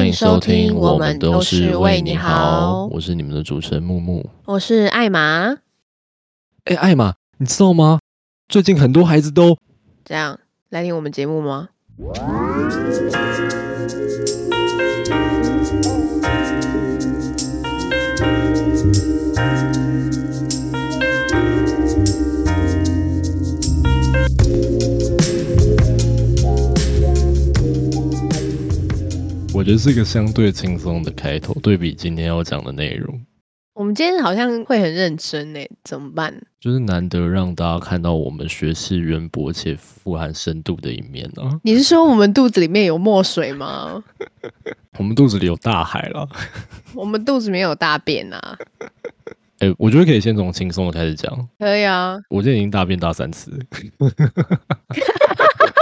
欢迎收听，我们都是为你好。我是你们的主持人木木，我是艾玛。哎，艾玛，你知道吗？最近很多孩子都这样来听我们节目吗？我觉得是一个相对轻松的开头，对比今天要讲的内容。我们今天好像会很认真呢，怎么办？就是难得让大家看到我们学识渊博且富含深度的一面啊！你是说我们肚子里面有墨水吗？我们肚子里有大海了。我们肚子里面有大便啊！哎，我觉得可以先从轻松的开始讲。可以啊，我今天已经大便大三次。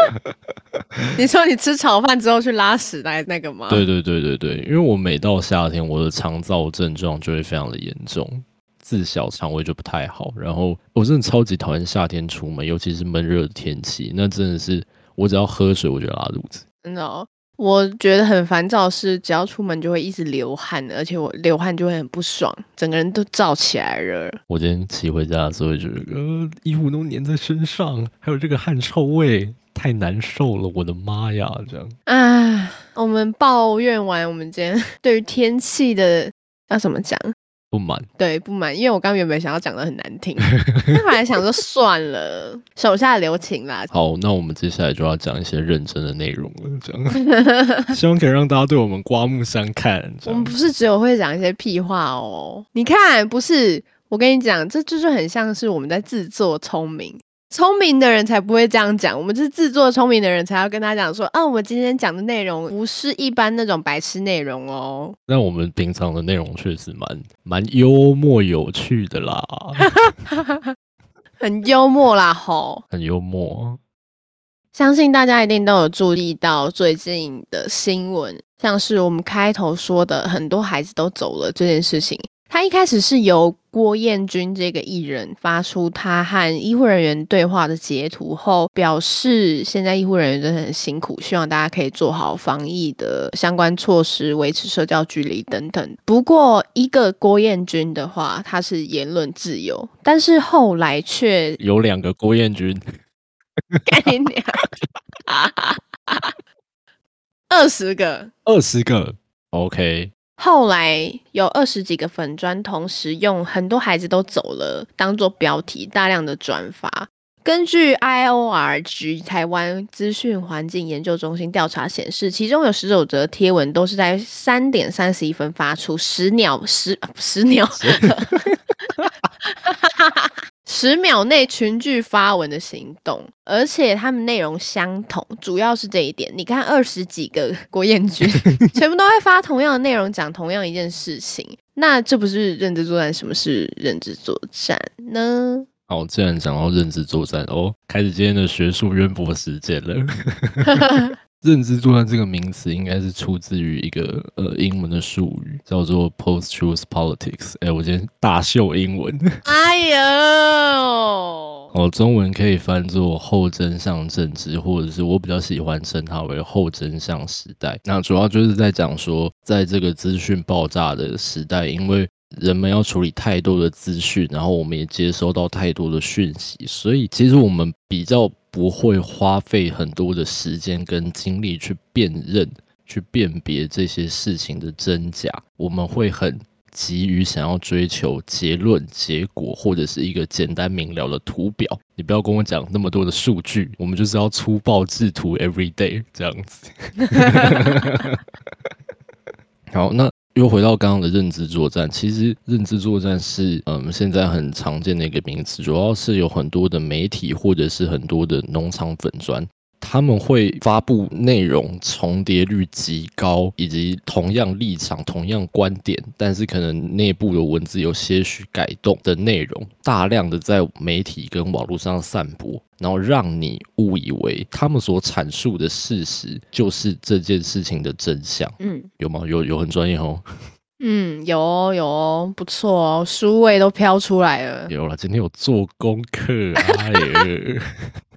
你说你吃炒饭之后去拉屎来那个吗？对对对对对，因为我每到夏天，我的肠燥症状就会非常的严重，自小肠胃就不太好。然后我真的超级讨厌夏天出门，尤其是闷热的天气，那真的是我只要喝水我就拉肚子。真的哦。我觉得很烦躁，是只要出门就会一直流汗，而且我流汗就会很不爽，整个人都燥起来了。我今天骑回家的时候，觉得呃，衣服都粘在身上，还有这个汗臭味，太难受了。我的妈呀，这样。啊，我们抱怨完，我们今天对于天气的要怎么讲？不满，对不满，因为我刚原本想要讲的很难听，后来想说算了，手下留情啦。好，那我们接下来就要讲一些认真的内容了，这样，希望可以让大家对我们刮目相看。我们不是只有会讲一些屁话哦，你看，不是，我跟你讲，这就是很像是我们在自作聪明。聪明的人才不会这样讲，我们是自作聪明的人才要跟他讲说，啊，我们今天讲的内容不是一般那种白痴内容哦。那我们平常的内容确实蛮蛮幽默有趣的啦，很幽默啦吼，很幽默。相信大家一定都有注意到最近的新闻，像是我们开头说的，很多孩子都走了这件事情。他一开始是由郭彦军这个艺人发出他和医护人员对话的截图后，表示现在医护人员真的很辛苦，希望大家可以做好防疫的相关措施，维持社交距离等等。不过，一个郭彦军的话，他是言论自由，但是后来却 有两个郭彦军，干你娘，二十个，二十个，OK。后来有二十几个粉砖同时用“很多孩子都走了”当做标题，大量的转发。根据 I O R G 台湾资讯环境研究中心调查显示，其中有十九则贴文都是在三点三十一分发出，十秒十十秒。十秒内群聚发文的行动，而且他们内容相同，主要是这一点。你看二十几个国彦军，全部都会发同样的内容，讲同样一件事情，那这不是认知作战？什么是认知作战呢？好，既然讲到认知作战，哦，开始今天的学术渊博时间了。认知作战这个名词应该是出自于一个呃英文的术语，叫做 post-truth politics。哎，我今天大秀英文。哎呦，哦，中文可以翻作后真相政治，或者是我比较喜欢称它为后真相时代。那主要就是在讲说，在这个资讯爆炸的时代，因为人们要处理太多的资讯，然后我们也接收到太多的讯息，所以其实我们比较。不会花费很多的时间跟精力去辨认、去辨别这些事情的真假。我们会很急于想要追求结论、结果，或者是一个简单明了的图表。你不要跟我讲那么多的数据，我们就是要粗暴制图，every day 这样子。好，那。又回到刚刚的认知作战，其实认知作战是嗯现在很常见的一个名词，主要是有很多的媒体或者是很多的农场粉砖，他们会发布内容重叠率极高，以及同样立场、同样观点，但是可能内部的文字有些许改动的内容，大量的在媒体跟网络上散播。然后让你误以为他们所阐述的事实就是这件事情的真相。嗯，有吗？有有很专业哦。嗯，有哦有哦，不错哦，书味都飘出来了。有了，今天有做功课。哎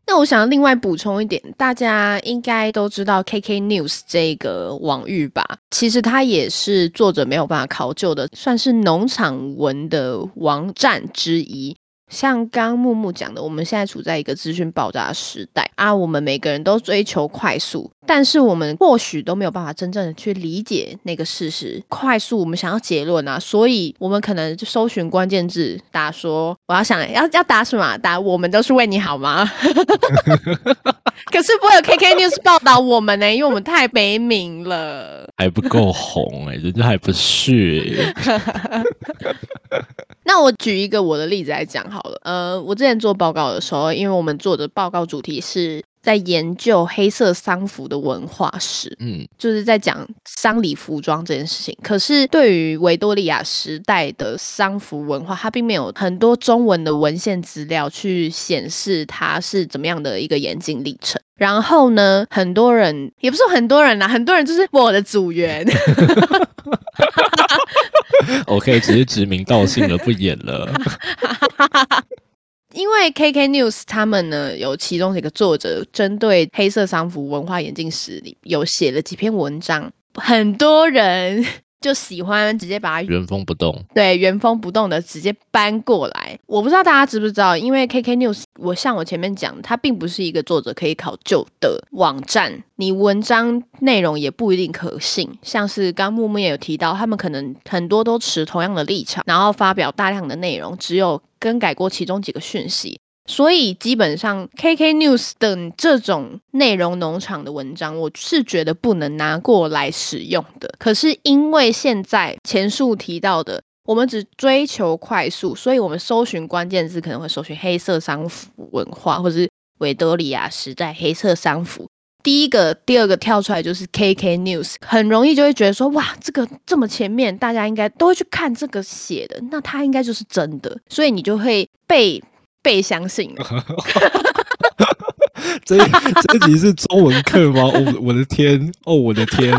那我想另外补充一点，大家应该都知道 KK News 这个网域吧？其实它也是作者没有办法考究的，算是农场文的网站之一。像刚木木讲的，我们现在处在一个资讯爆炸的时代啊，我们每个人都追求快速，但是我们或许都没有办法真正的去理解那个事实。快速，我们想要结论啊，所以我们可能就搜寻关键字，打说我要想要要打什么，打我们都是为你好吗？可是不会有 KK News 报道我们呢，因为我们太没名了，还不够红哎，人家还不是。那我举一个我的例子来讲好了，呃，我之前做报告的时候，因为我们做的报告主题是在研究黑色丧服的文化史，嗯，就是在讲丧礼服装这件事情。可是对于维多利亚时代的丧服文化，它并没有很多中文的文献资料去显示它是怎么样的一个演进历程。然后呢，很多人也不是很多人啦，很多人就是我的组员。OK，只是指名道姓了，不演了。因为 KK News 他们呢，有其中一个作者针对黑色丧服文化演进史里有写了几篇文章，很多人。就喜欢直接把它原封不动，对，原封不动的直接搬过来。我不知道大家知不知道，因为 KK News，我像我前面讲，它并不是一个作者可以考究的网站，你文章内容也不一定可信。像是刚木木也有提到，他们可能很多都持同样的立场，然后发表大量的内容，只有更改过其中几个讯息。所以基本上，KK News 等这种内容农场的文章，我是觉得不能拿过来使用的。可是因为现在前述提到的，我们只追求快速，所以我们搜寻关键字可能会搜寻黑色商服文化，或者是维多利亚时代黑色商服。第一个、第二个跳出来就是 KK News，很容易就会觉得说，哇，这个这么前面，大家应该都会去看这个写的，那它应该就是真的，所以你就会被。被相信了，这这集是中文课吗？我我的天，哦，我的天！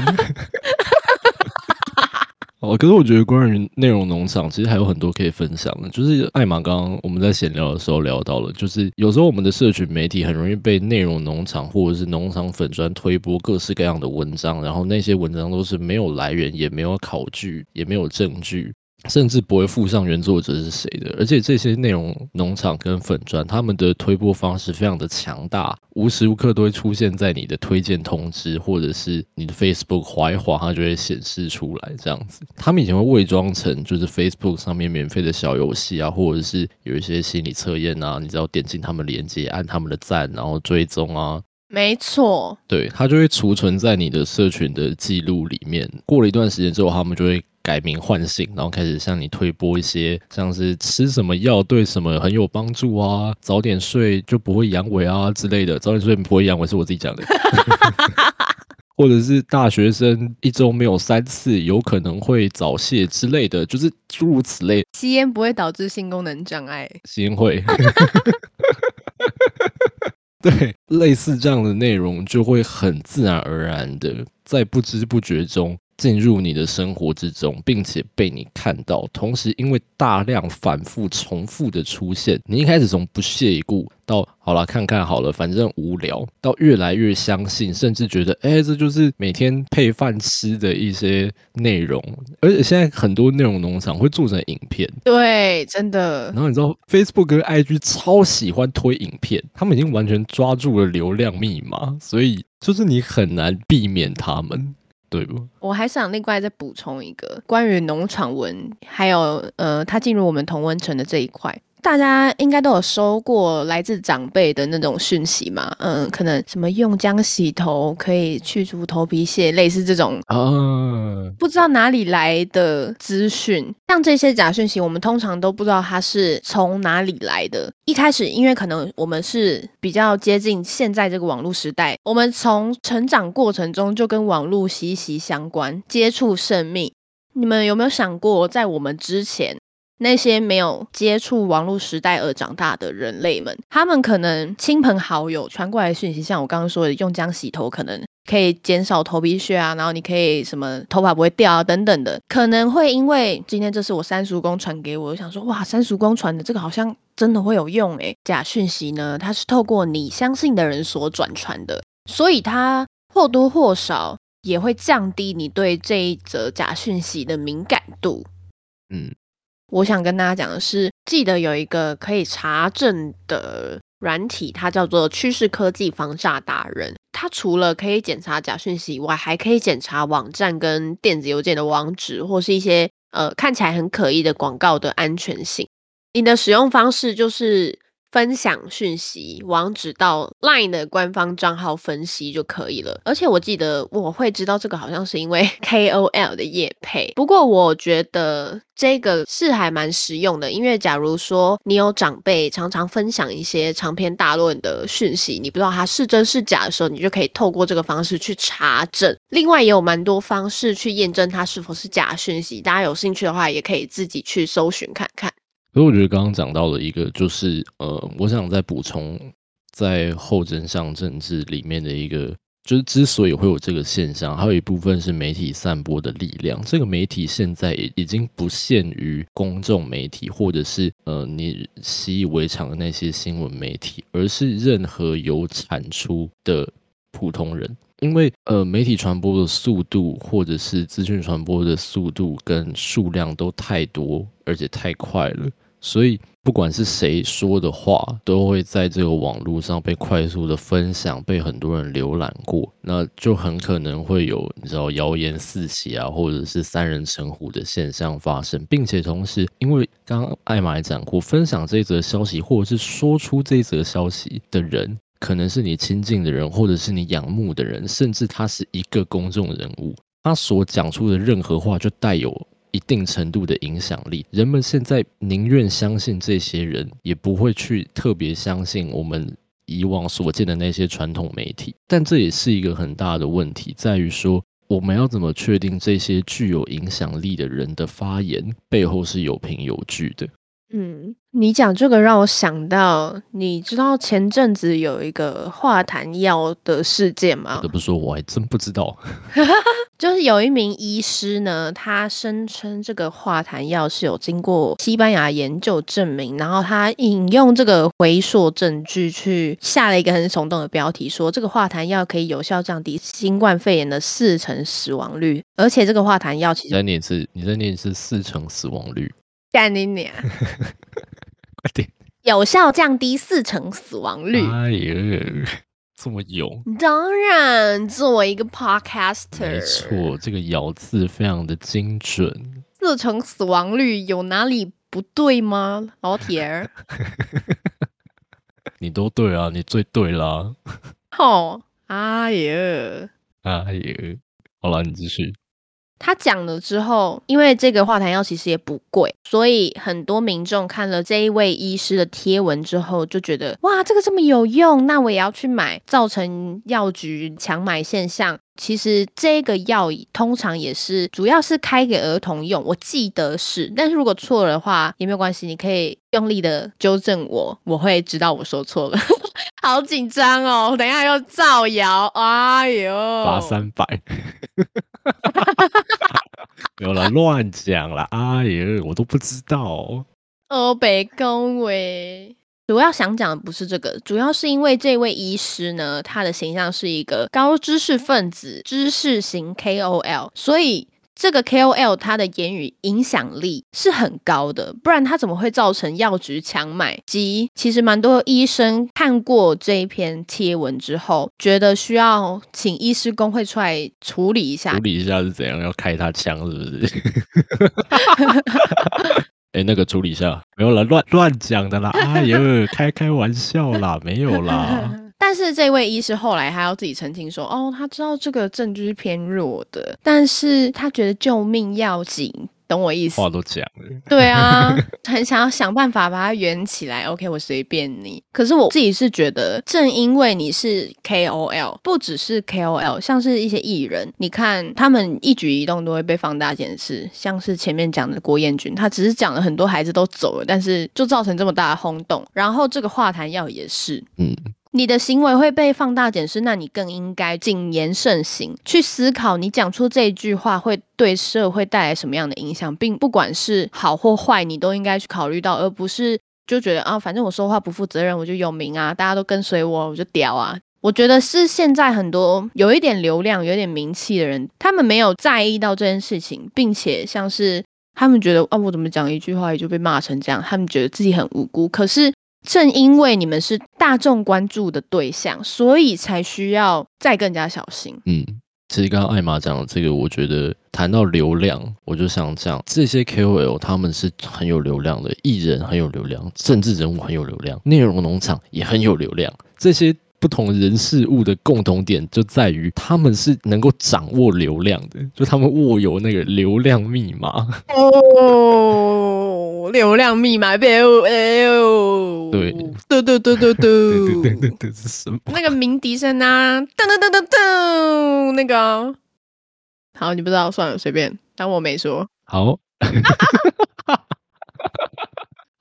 哦，可是我觉得关于内容农场，其实还有很多可以分享的。就是艾玛刚刚我们在闲聊的时候聊到了，就是有时候我们的社群媒体很容易被内容农场或者是农场粉砖推播各式各样的文章，然后那些文章都是没有来源，也没有考据，也没有证据。甚至不会附上原作者是谁的，而且这些内容农场跟粉砖，他们的推播方式非常的强大，无时无刻都会出现在你的推荐通知，或者是你的 Facebook 滑一滑，它就会显示出来这样子。他们以前会伪装成就是 Facebook 上面免费的小游戏啊，或者是有一些心理测验啊，你只要点进他们链接，按他们的赞，然后追踪啊，没错，对，它就会储存在你的社群的记录里面。过了一段时间之后，他们就会。改名换姓，然后开始向你推播一些像是吃什么药对什么很有帮助啊，早点睡就不会阳痿啊之类的。早点睡不会阳痿是我自己讲的，或者是大学生一周没有三次有可能会早泄之类的，就是诸如此类。吸烟不会导致性功能障碍，吸烟会。对，类似这样的内容就会很自然而然的在不知不觉中。进入你的生活之中，并且被你看到，同时因为大量反复重复的出现，你一开始从不屑一顾到好了看看好了，反正无聊，到越来越相信，甚至觉得哎，这就是每天配饭吃的一些内容。而且现在很多内容农场会做成影片，对，真的。然后你知道 Facebook 跟 IG 超喜欢推影片，他们已经完全抓住了流量密码，所以就是你很难避免他们。对不？我还想另外再补充一个关于农场文，还有呃，他进入我们同温层的这一块。大家应该都有收过来自长辈的那种讯息嘛？嗯，可能什么用姜洗头可以去除头皮屑，类似这种啊，不知道哪里来的资讯。像这些假讯息，我们通常都不知道它是从哪里来的。一开始，因为可能我们是比较接近现在这个网络时代，我们从成长过程中就跟网络息息相关，接触甚密。你们有没有想过，在我们之前？那些没有接触网络时代而长大的人类们，他们可能亲朋好友传过来的讯息，像我刚刚说的，用姜洗头可能可以减少头皮屑啊，然后你可以什么头发不会掉啊等等的，可能会因为今天这是我三叔公传给我，我想说哇，三叔公传的这个好像真的会有用诶。假讯息呢，它是透过你相信的人所转传的，所以它或多或少也会降低你对这一则假讯息的敏感度。嗯，我想跟大家讲的是，记得有一个可以查证的软体，它叫做趋势科技防诈达人。它除了可以检查假讯息以外，还可以检查网站跟电子邮件的网址，或是一些呃看起来很可疑的广告的安全性。你的使用方式就是。分享讯息网址到 LINE 的官方账号分析就可以了。而且我记得我会知道这个好像是因为 KOL 的业配。不过我觉得这个是还蛮实用的，因为假如说你有长辈常常分享一些长篇大论的讯息，你不知道它是真是假的时候，你就可以透过这个方式去查证。另外也有蛮多方式去验证它是否是假讯息，大家有兴趣的话也可以自己去搜寻看看。所以我觉得刚刚讲到了一个，就是呃，我想再补充，在后真相政治里面的一个，就是之所以会有这个现象，还有一部分是媒体散播的力量。这个媒体现在已已经不限于公众媒体，或者是呃你习以为常的那些新闻媒体，而是任何有产出的普通人。因为呃，媒体传播的速度，或者是资讯传播的速度跟数量都太多，而且太快了。所以，不管是谁说的话，都会在这个网络上被快速的分享，被很多人浏览过，那就很可能会有你知道谣言四起啊，或者是三人成虎的现象发生，并且同时，因为刚刚艾玛也讲过，分享这则消息或者是说出这则消息的人，可能是你亲近的人，或者是你仰慕的人，甚至他是一个公众人物，他所讲出的任何话就带有。一定程度的影响力，人们现在宁愿相信这些人，也不会去特别相信我们以往所见的那些传统媒体。但这也是一个很大的问题，在于说我们要怎么确定这些具有影响力的人的发言背后是有凭有据的？嗯，你讲这个让我想到，你知道前阵子有一个化痰药的事件吗？不得不说，我还真不知道。就是有一名医师呢，他声称这个化痰药是有经过西班牙研究证明，然后他引用这个回溯证据去下了一个很耸动的标题，说这个化痰药可以有效降低新冠肺炎的四成死亡率，而且这个化痰药其实再念一次，你再念一次四成死亡率。干你娘！快点！有效降低四成死亡率。哎呀，这么勇！当然，作为一个 podcaster，没错，这个咬字非常的精准。四成死亡率有哪里不对吗，老铁儿？你都对啊，你最对啦。哦，哎呀，哎呀，好了，你继续。他讲了之后，因为这个化痰药其实也不贵，所以很多民众看了这一位医师的贴文之后，就觉得哇，这个这么有用，那我也要去买，造成药局抢买现象。其实这个药通常也是主要是开给儿童用，我记得是，但是如果错了的话也没有关系，你可以用力的纠正我，我会知道我说错了。好紧张哦，等一下又造谣，哎呦，罚三百。有了，乱讲了，哎呀，我都不知道。哦，北宫喂，主要想讲的不是这个，主要是因为这位医师呢，他的形象是一个高知识分子、知识型 KOL，所以。这个 KOL 他的言语影响力是很高的，不然他怎么会造成药局抢买？及其实蛮多医生看过这一篇贴文之后，觉得需要请医师工会出来处理一下。处理一下是怎样？要开他枪是不是？哎，那个处理一下，没有了，乱乱讲的啦！哎呦，开开玩笑啦，没有啦。但是这位医师后来还要自己澄清说，哦，他知道这个证据是偏弱的，但是他觉得救命要紧，懂我意思？话都讲了，对啊，很想要想办法把它圆起来。OK，我随便你。可是我自己是觉得，正因为你是 KOL，不只是 KOL，像是一些艺人，你看他们一举一动都会被放大检视。像是前面讲的郭彦均，他只是讲了很多孩子都走了，但是就造成这么大的轰动。然后这个化痰药也是，嗯。你的行为会被放大检视，那你更应该谨言慎行，去思考你讲出这一句话会对社会带来什么样的影响，并不管是好或坏，你都应该去考虑到，而不是就觉得啊，反正我说话不负责任，我就有名啊，大家都跟随我，我就屌啊。我觉得是现在很多有一点流量、有点名气的人，他们没有在意到这件事情，并且像是他们觉得啊，我怎么讲一句话也就被骂成这样，他们觉得自己很无辜。可是正因为你们是大众关注的对象，所以才需要再更加小心。嗯，其实刚刚艾玛讲的这个，我觉得谈到流量，我就想讲这些 KOL 他们是很有流量的，艺人很有流量，政治人物很有流量，内容农场也很有流量，这些。不同人事物的共同点就在于，他们是能够掌握流量的，就他们握有那个流量密码。哦，流量密码，哎呦，对，嘟嘟嘟嘟嘟，对对对对，是什么？那个鸣笛声啊，噔噔噔噔噔，那个，好，你不知道算了，随便，当我没说。好。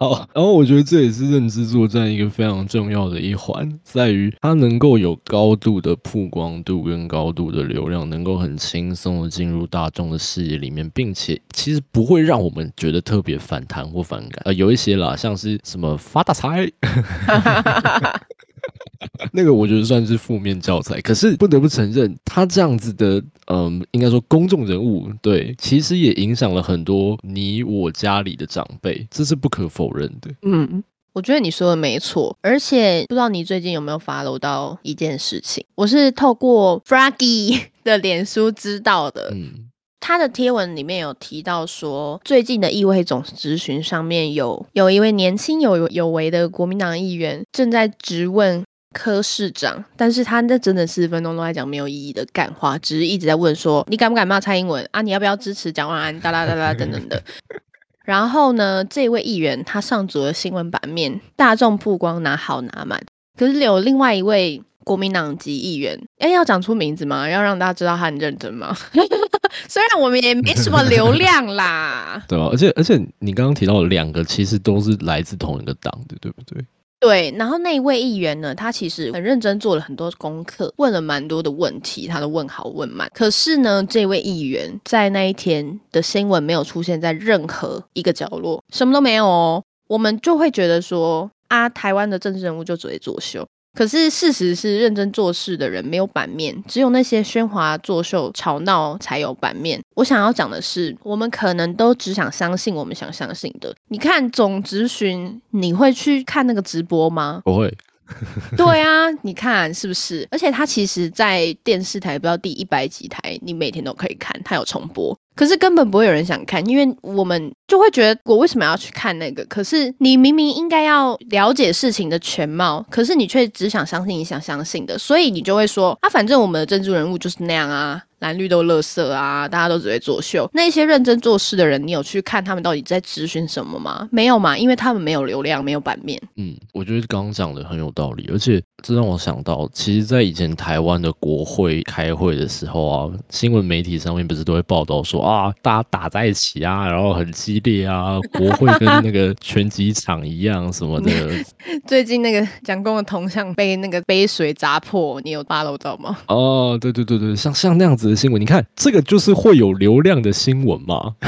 好，然后我觉得这也是认知作战一个非常重要的一环，在于它能够有高度的曝光度跟高度的流量，能够很轻松的进入大众的视野里面，并且其实不会让我们觉得特别反弹或反感。呃，有一些啦，像是什么发大财。那个我觉得算是负面教材，可是不得不承认，他这样子的，嗯，应该说公众人物，对，其实也影响了很多你我家里的长辈，这是不可否认的。嗯，我觉得你说的没错，而且不知道你最近有没有 follow 到一件事情，我是透过 Froggy 的脸书知道的。嗯，他的贴文里面有提到说，最近的议会总咨询上面有有一位年轻有有为的国民党议员正在质问。柯市长，但是他那整整四十分钟都在讲没有意义的干话，只是一直在问说你敢不敢骂蔡英文啊？你要不要支持蒋万安？哒啦哒啦等等的。然后呢，这位议员他上足了新闻版面，大众曝光拿好拿满。可是有另外一位国民党籍议员，哎，要讲出名字吗？要让大家知道他很认真吗？虽然我们也没什么流量啦，对吧？而且而且你刚刚提到的两个，其实都是来自同一个党的，对不对？对，然后那一位议员呢，他其实很认真做了很多功课，问了蛮多的问题，他都问好问满。可是呢，这位议员在那一天的新闻没有出现在任何一个角落，什么都没有哦。我们就会觉得说，啊，台湾的政治人物就只会作秀。可是事实是，认真做事的人没有版面，只有那些喧哗作秀、吵闹才有版面。我想要讲的是，我们可能都只想相信我们想相信的。你看总咨询，你会去看那个直播吗？不会。对啊，你看是不是？而且他其实，在电视台不知道第一百几台，你每天都可以看，他有重播。可是根本不会有人想看，因为我们就会觉得我为什么要去看那个？可是你明明应该要了解事情的全貌，可是你却只想相信你想相信的，所以你就会说啊，反正我们的珍珠人物就是那样啊。蓝绿都乐色啊！大家都只会作秀。那些认真做事的人，你有去看他们到底在咨询什么吗？没有嘛，因为他们没有流量，没有版面。嗯，我觉得刚刚讲的很有道理，而且这让我想到，其实，在以前台湾的国会开会的时候啊，新闻媒体上面不是都会报道说啊，大家打在一起啊，然后很激烈啊，国会跟那个拳击场一样什么的。最近那个蒋公的铜像被那个杯水砸破，你有扒楼到吗？哦，对对对对，像像那样子。的新闻，你看这个就是会有流量的新闻嘛，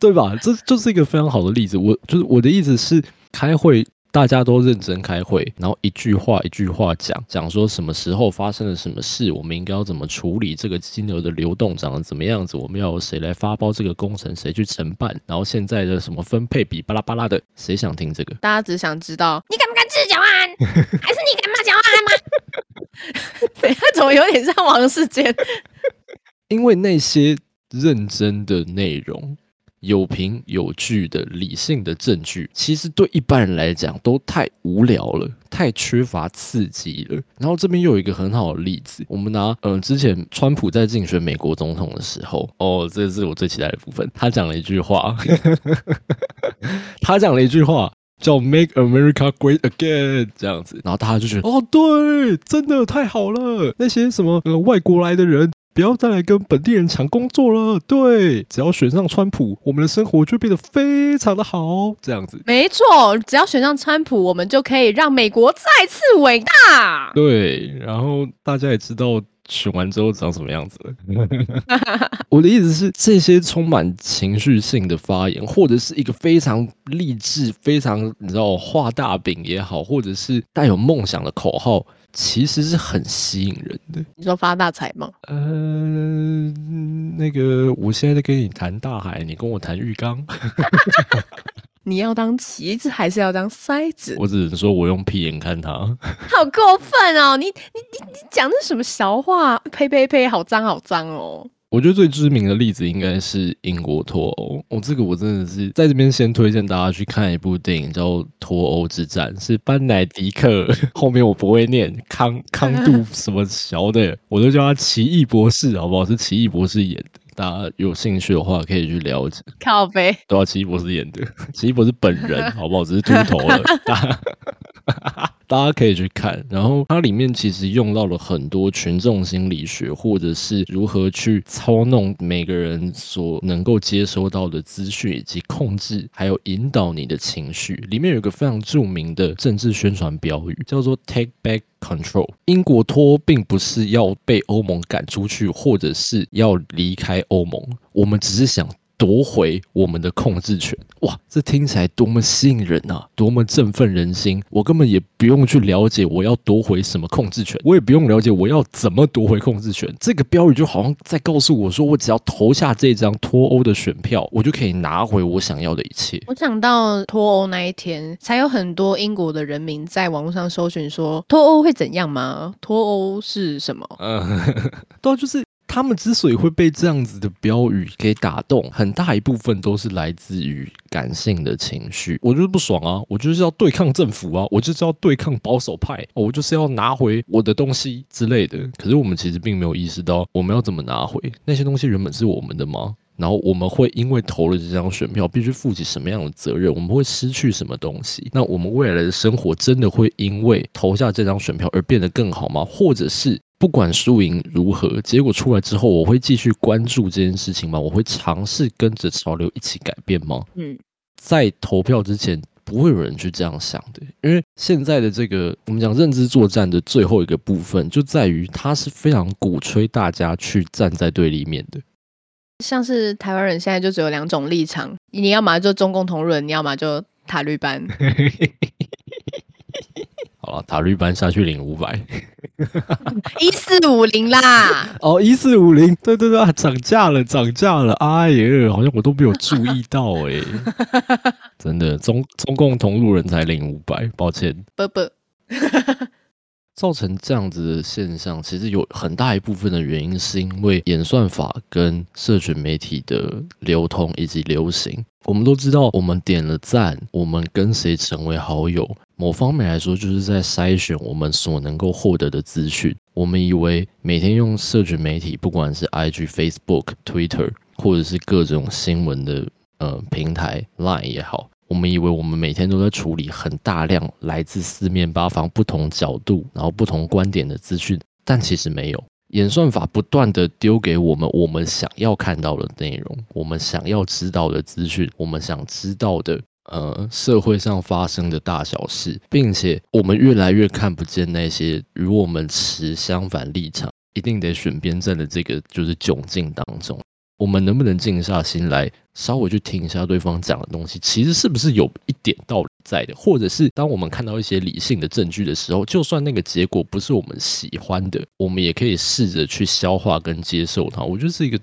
对吧？这就是一个非常好的例子。我就是我的意思是，开会大家都认真开会，然后一句话一句话讲讲说什么时候发生了什么事，我们应该要怎么处理这个金额的流动长得怎么样子，我们要谁来发包这个工程，谁去承办，然后现在的什么分配比巴拉巴拉的，谁想听这个？大家只想知道你敢不敢治蒋安，还是你敢？等下，怎么有点像王世坚？因为那些认真的内容、有凭有据的理性的证据，其实对一般人来讲都太无聊了，太缺乏刺激了。然后这边又有一个很好的例子，我们拿嗯，之前川普在竞选美国总统的时候，哦，这是我最期待的部分。他讲了一句话，他讲了一句话。叫 Make America Great Again 这样子，然后大家就觉得哦，对，真的太好了。那些什么呃外国来的人不要再来跟本地人抢工作了。对，只要选上川普，我们的生活就变得非常的好。这样子，没错，只要选上川普，我们就可以让美国再次伟大。对，然后大家也知道。选完之后长什么样子了？我的意思是，这些充满情绪性的发言，或者是一个非常励志、非常你知道画大饼也好，或者是带有梦想的口号，其实是很吸引人的。你说发大财吗？呃，那个，我现在在跟你谈大海，你跟我谈浴缸。你要当棋子还是要当筛子？我只能说我用屁眼看他，好过分哦！你你你你讲的什么笑话？呸呸呸！好脏好脏哦！我觉得最知名的例子应该是英国脱欧。哦，这个我真的是在这边先推荐大家去看一部电影，叫《脱欧之战》，是班乃迪克。后面我不会念康康杜什么小的，我都叫他奇异博士，好不好？是奇异博士演的。大家有兴趣的话，可以去了解。靠背，对啊奇异博士演的，奇异博士本人，好不好？只是秃头了。大家可以去看，然后它里面其实用到了很多群众心理学，或者是如何去操弄每个人所能够接收到的资讯，以及控制还有引导你的情绪。里面有一个非常著名的政治宣传标语，叫做 “Take Back Control”。英国脱并不是要被欧盟赶出去，或者是要离开欧盟，我们只是想。夺回我们的控制权，哇，这听起来多么吸引人啊，多么振奋人心！我根本也不用去了解我要夺回什么控制权，我也不用了解我要怎么夺回控制权。这个标语就好像在告诉我说，我只要投下这张脱欧的选票，我就可以拿回我想要的一切。我想到脱欧那一天，才有很多英国的人民在网络上搜寻说，脱欧会怎样吗？脱欧是什么？嗯，对，就是。他们之所以会被这样子的标语给打动，很大一部分都是来自于感性的情绪。我就是不爽啊，我就是要对抗政府啊，我就是要对抗保守派，我就是要拿回我的东西之类的。可是我们其实并没有意识到，我们要怎么拿回那些东西，原本是我们的吗？然后我们会因为投了这张选票，必须负起什么样的责任？我们会失去什么东西？那我们未来的生活真的会因为投下这张选票而变得更好吗？或者是？不管输赢如何，结果出来之后，我会继续关注这件事情吗？我会尝试跟着潮流一起改变吗？嗯，在投票之前，不会有人去这样想的，因为现在的这个我们讲认知作战的最后一个部分，就在于它是非常鼓吹大家去站在对立面的。像是台湾人现在就只有两种立场，你要么就中共同论，你要么就塔绿班。好了，塔绿班下去领五百，一四五零啦。哦，一四五零，对对对，涨价了，涨价了。哎呀，好像我都没有注意到哎，真的，中中共同路人才领五百，抱歉。啵啵。造成这样子的现象，其实有很大一部分的原因，是因为演算法跟社群媒体的流通以及流行。我们都知道，我们点了赞，我们跟谁成为好友，某方面来说，就是在筛选我们所能够获得的资讯。我们以为每天用社群媒体，不管是 IG、Facebook、Twitter，或者是各种新闻的呃平台 Line 也好。我们以为我们每天都在处理很大量来自四面八方、不同角度、然后不同观点的资讯，但其实没有。演算法不断的丢给我们我们想要看到的内容，我们想要知道的资讯，我们想知道的呃社会上发生的大小事，并且我们越来越看不见那些与我们持相反立场、一定得选边站的这个就是窘境当中。我们能不能静下心来，稍微去听一下对方讲的东西？其实是不是有一点道理在的？或者是当我们看到一些理性的证据的时候，就算那个结果不是我们喜欢的，我们也可以试着去消化跟接受它。我觉得是一个，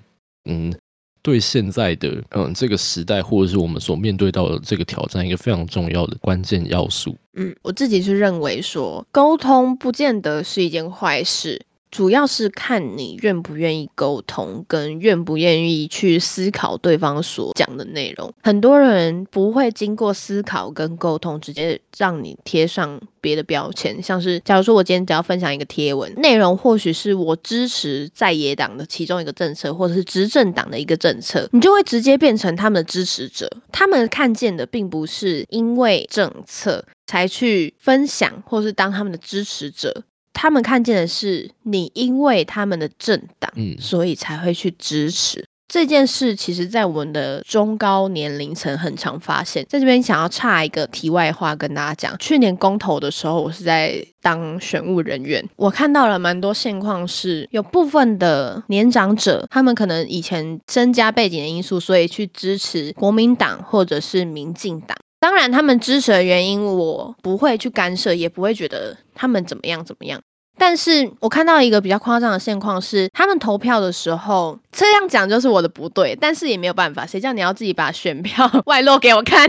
嗯，对现在的嗯这个时代，或者是我们所面对到的这个挑战，一个非常重要的关键要素。嗯，我自己是认为说，沟通不见得是一件坏事。主要是看你愿不愿意沟通，跟愿不愿意去思考对方所讲的内容。很多人不会经过思考跟沟通，直接让你贴上别的标签。像是，假如说我今天只要分享一个贴文，内容或许是我支持在野党的其中一个政策，或者是执政党的一个政策，你就会直接变成他们的支持者。他们看见的并不是因为政策才去分享，或是当他们的支持者。他们看见的是你因为他们的政党，嗯所以才会去支持。这件事其实，在我们的中高年龄层很常发现。在这边想要插一个题外话跟大家讲，去年公投的时候，我是在当选务人员，我看到了蛮多现况是，有部分的年长者，他们可能以前增加背景的因素，所以去支持国民党或者是民进党。当然，他们支持的原因我不会去干涉，也不会觉得他们怎么样怎么样。但是我看到一个比较夸张的现况是，他们投票的时候，这样讲就是我的不对，但是也没有办法，谁叫你要自己把选票 外露给我看？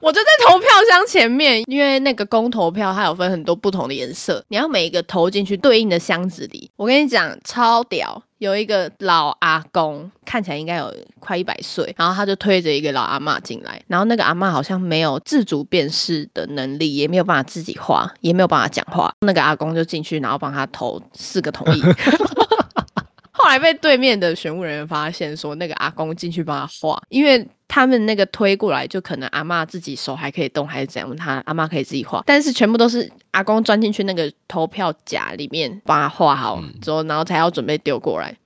我就在投票箱前面，因为那个公投票它有分很多不同的颜色，你要每一个投进去对应的箱子里。我跟你讲，超屌！有一个老阿公，看起来应该有快一百岁，然后他就推着一个老阿嬷进来，然后那个阿嬷好像没有自主辨识的能力，也没有办法自己画，也没有办法讲话。那个阿公就进去，然后帮他投四个同意。后来被对面的选务人员发现，说那个阿公进去帮他画，因为他们那个推过来，就可能阿嬷自己手还可以动，还是怎样，他阿嬷可以自己画，但是全部都是阿公钻进去那个投票夹里面帮他画好之后，然后才要准备丢过来。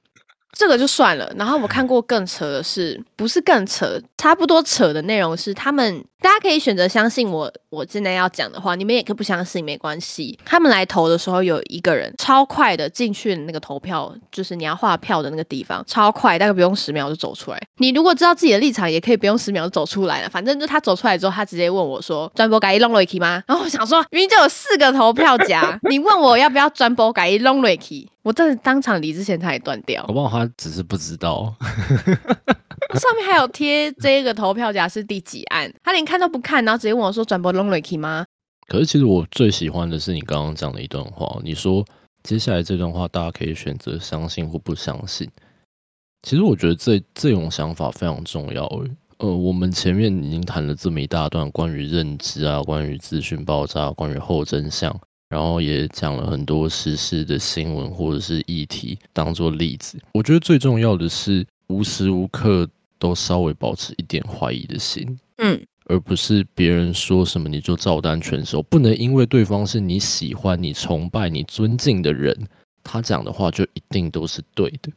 这个就算了，然后我看过更扯的是，不是更扯，差不多扯的内容是，他们大家可以选择相信我，我现在要讲的话，你们也可以不相信，没关系。他们来投的时候，有一个人超快的进去那个投票，就是你要画票的那个地方，超快，大概不用十秒就走出来。你如果知道自己的立场，也可以不用十秒就走出来了。反正就他走出来之后，他直接问我说：“专播改一弄瑞 k 吗？”然 后我想说，明明就有四个投票夹，你问我要不要专播改一弄瑞 k 我真的当场理智线差点断掉我。不好他只是不知道。上面还有贴这个投票夹是第几案，他连看都不看，然后直接问我说：“转播 long r i k 吗可是其实我最喜欢的是你刚刚讲的一段话，你说接下来这段话大家可以选择相信或不相信。其实我觉得这这种想法非常重要。呃，我们前面已经谈了这么一大段关于认知啊，关于资讯爆炸，关于后真相，然后也讲了很多时事的新闻或者是议题当做例子。我觉得最重要的是无时无刻都稍微保持一点怀疑的心。？”嗯，而不是别人说什么你就照单全收，不能因为对方是你喜欢、你崇拜、你尊敬的人，他讲的话就一定都是对的。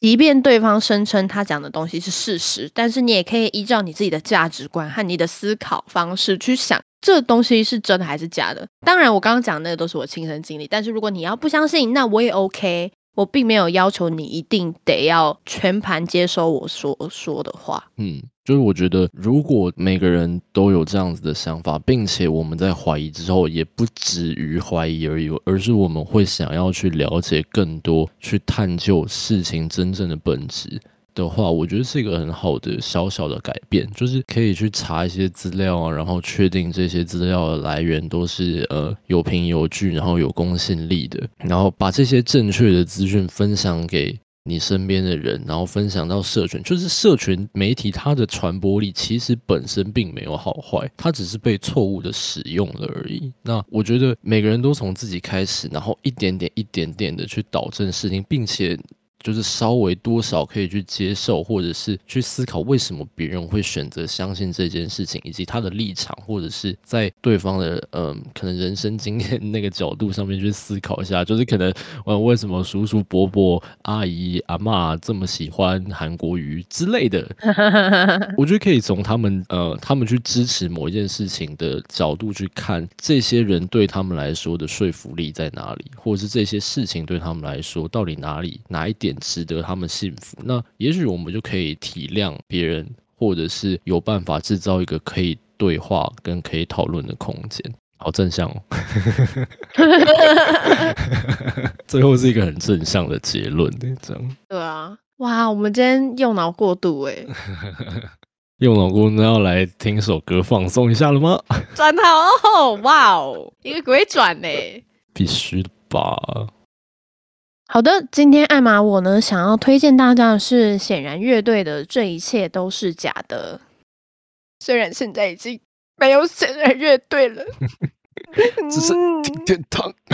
即便对方声称他讲的东西是事实，但是你也可以依照你自己的价值观和你的思考方式去想，这东西是真的还是假的。当然，我刚刚讲的那个都是我亲身经历，但是如果你要不相信，那我也 OK。我并没有要求你一定得要全盘接收我所说的话。嗯，就是我觉得，如果每个人都有这样子的想法，并且我们在怀疑之后，也不止于怀疑而已，而是我们会想要去了解更多，去探究事情真正的本质。的话，我觉得是一个很好的小小的改变，就是可以去查一些资料啊，然后确定这些资料的来源都是呃有凭有据，然后有公信力的，然后把这些正确的资讯分享给你身边的人，然后分享到社群，就是社群媒体它的传播力其实本身并没有好坏，它只是被错误的使用了而已。那我觉得每个人都从自己开始，然后一点点一点点的去导正事情，并且。就是稍微多少可以去接受，或者是去思考为什么别人会选择相信这件事情，以及他的立场，或者是在对方的嗯可能人生经验那个角度上面去思考一下，就是可能呃为什么叔叔伯伯、阿姨阿妈这么喜欢韩国瑜之类的，我觉得可以从他们呃他们去支持某一件事情的角度去看，这些人对他们来说的说服力在哪里，或者是这些事情对他们来说到底哪里哪一点。值得他们幸福，那也许我们就可以体谅别人，或者是有办法制造一个可以对话跟可以讨论的空间。好正向哦，最后是一个很正向的结论，这样。对啊，哇，我们今天用脑过度哎，用脑过度要来听首歌放松一下了吗？转好哦，哇哦，一个鬼转呢，必须的吧。好的，今天艾玛我呢想要推荐大家的是显然乐队的《这一切都是假的》，虽然现在已经没有显然乐队了，只是天堂。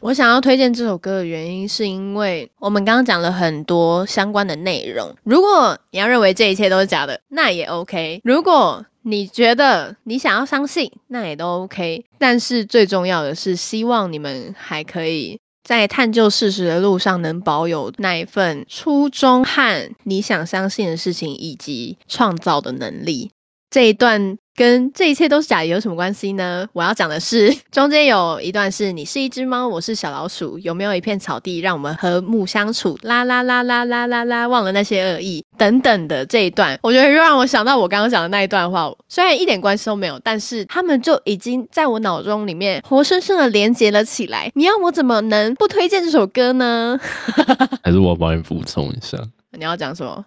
我想要推荐这首歌的原因，是因为我们刚刚讲了很多相关的内容。如果你要认为这一切都是假的，那也 OK。如果你觉得你想要相信，那也都 OK。但是最重要的是，希望你们还可以在探究事实的路上，能保有那一份初衷和你想相信的事情以及创造的能力。这一段。跟这一切都是假的有什么关系呢？我要讲的是，中间有一段是你是一只猫，我是小老鼠，有没有一片草地让我们和睦相处？啦啦啦啦啦啦啦，忘了那些恶意等等的这一段，我觉得又让我想到我刚刚讲的那一段话，虽然一点关系都没有，但是他们就已经在我脑中里面活生生的连接了起来。你要我怎么能不推荐这首歌呢？还是我帮你补充一下？你要讲什么？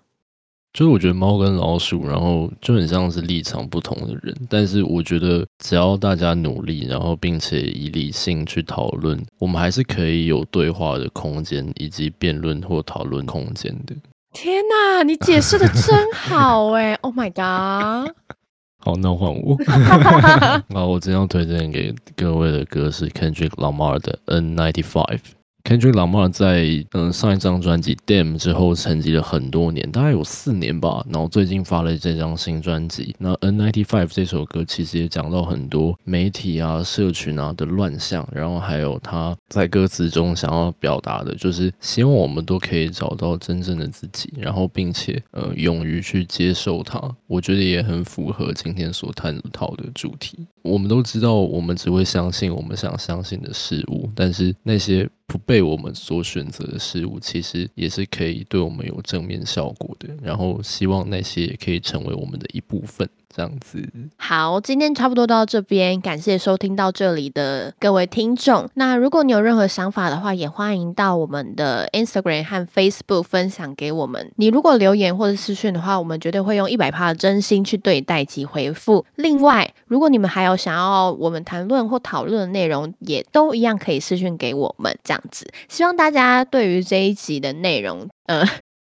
就是我觉得猫跟老鼠，然后就很像是立场不同的人，但是我觉得只要大家努力，然后并且以理性去讨论，我们还是可以有对话的空间，以及辩论或讨论空间的。天哪，你解释的真好哎！Oh my god！好，那换我。好，我今天要推荐给各位的歌是 Kendrick Lamar 的 N ninety five。Kendrick Lamar 在嗯上一张专辑《Damn》之后沉寂了很多年，大概有四年吧。然后最近发了这张新专辑。那《N ninety five》这首歌其实也讲到很多媒体啊、社群啊的乱象，然后还有他在歌词中想要表达的，就是希望我们都可以找到真正的自己，然后并且呃勇于去接受它。我觉得也很符合今天所探讨的主题。我们都知道，我们只会相信我们想相信的事物，但是那些。不被我们所选择的事物，其实也是可以对我们有正面效果的。然后，希望那些也可以成为我们的一部分。这样子，好，今天差不多到这边，感谢收听到这里的各位听众。那如果你有任何想法的话，也欢迎到我们的 Instagram 和 Facebook 分享给我们。你如果留言或者私讯的话，我们绝对会用一百趴的真心去对待及回复。另外，如果你们还有想要我们谈论或讨论的内容，也都一样可以私讯给我们。这样子，希望大家对于这一集的内容，呃。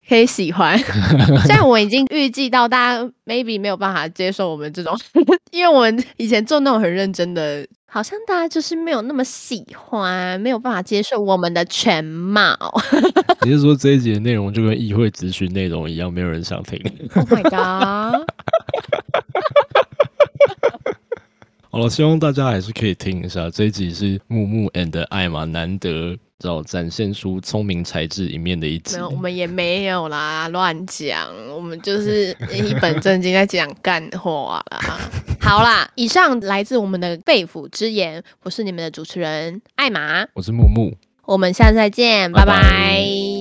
可以喜欢，虽然我已经预计到大家 maybe 没有办法接受我们这种，因为我们以前做那种很认真的，好像大家就是没有那么喜欢，没有办法接受我们的全貌。你是说这一集的内容就跟议会咨询内容一样，没有人想听？Oh my god！好了，希望大家还是可以听一下这一集是木木 and 艾玛难得。要展现出聪明才智一面的一集，没有，我们也没有啦，乱讲，我们就是 一本正经在讲干话啦。好啦，以上来自我们的肺腑之言，我是你们的主持人艾玛，我是木木，我们下次再见，拜拜。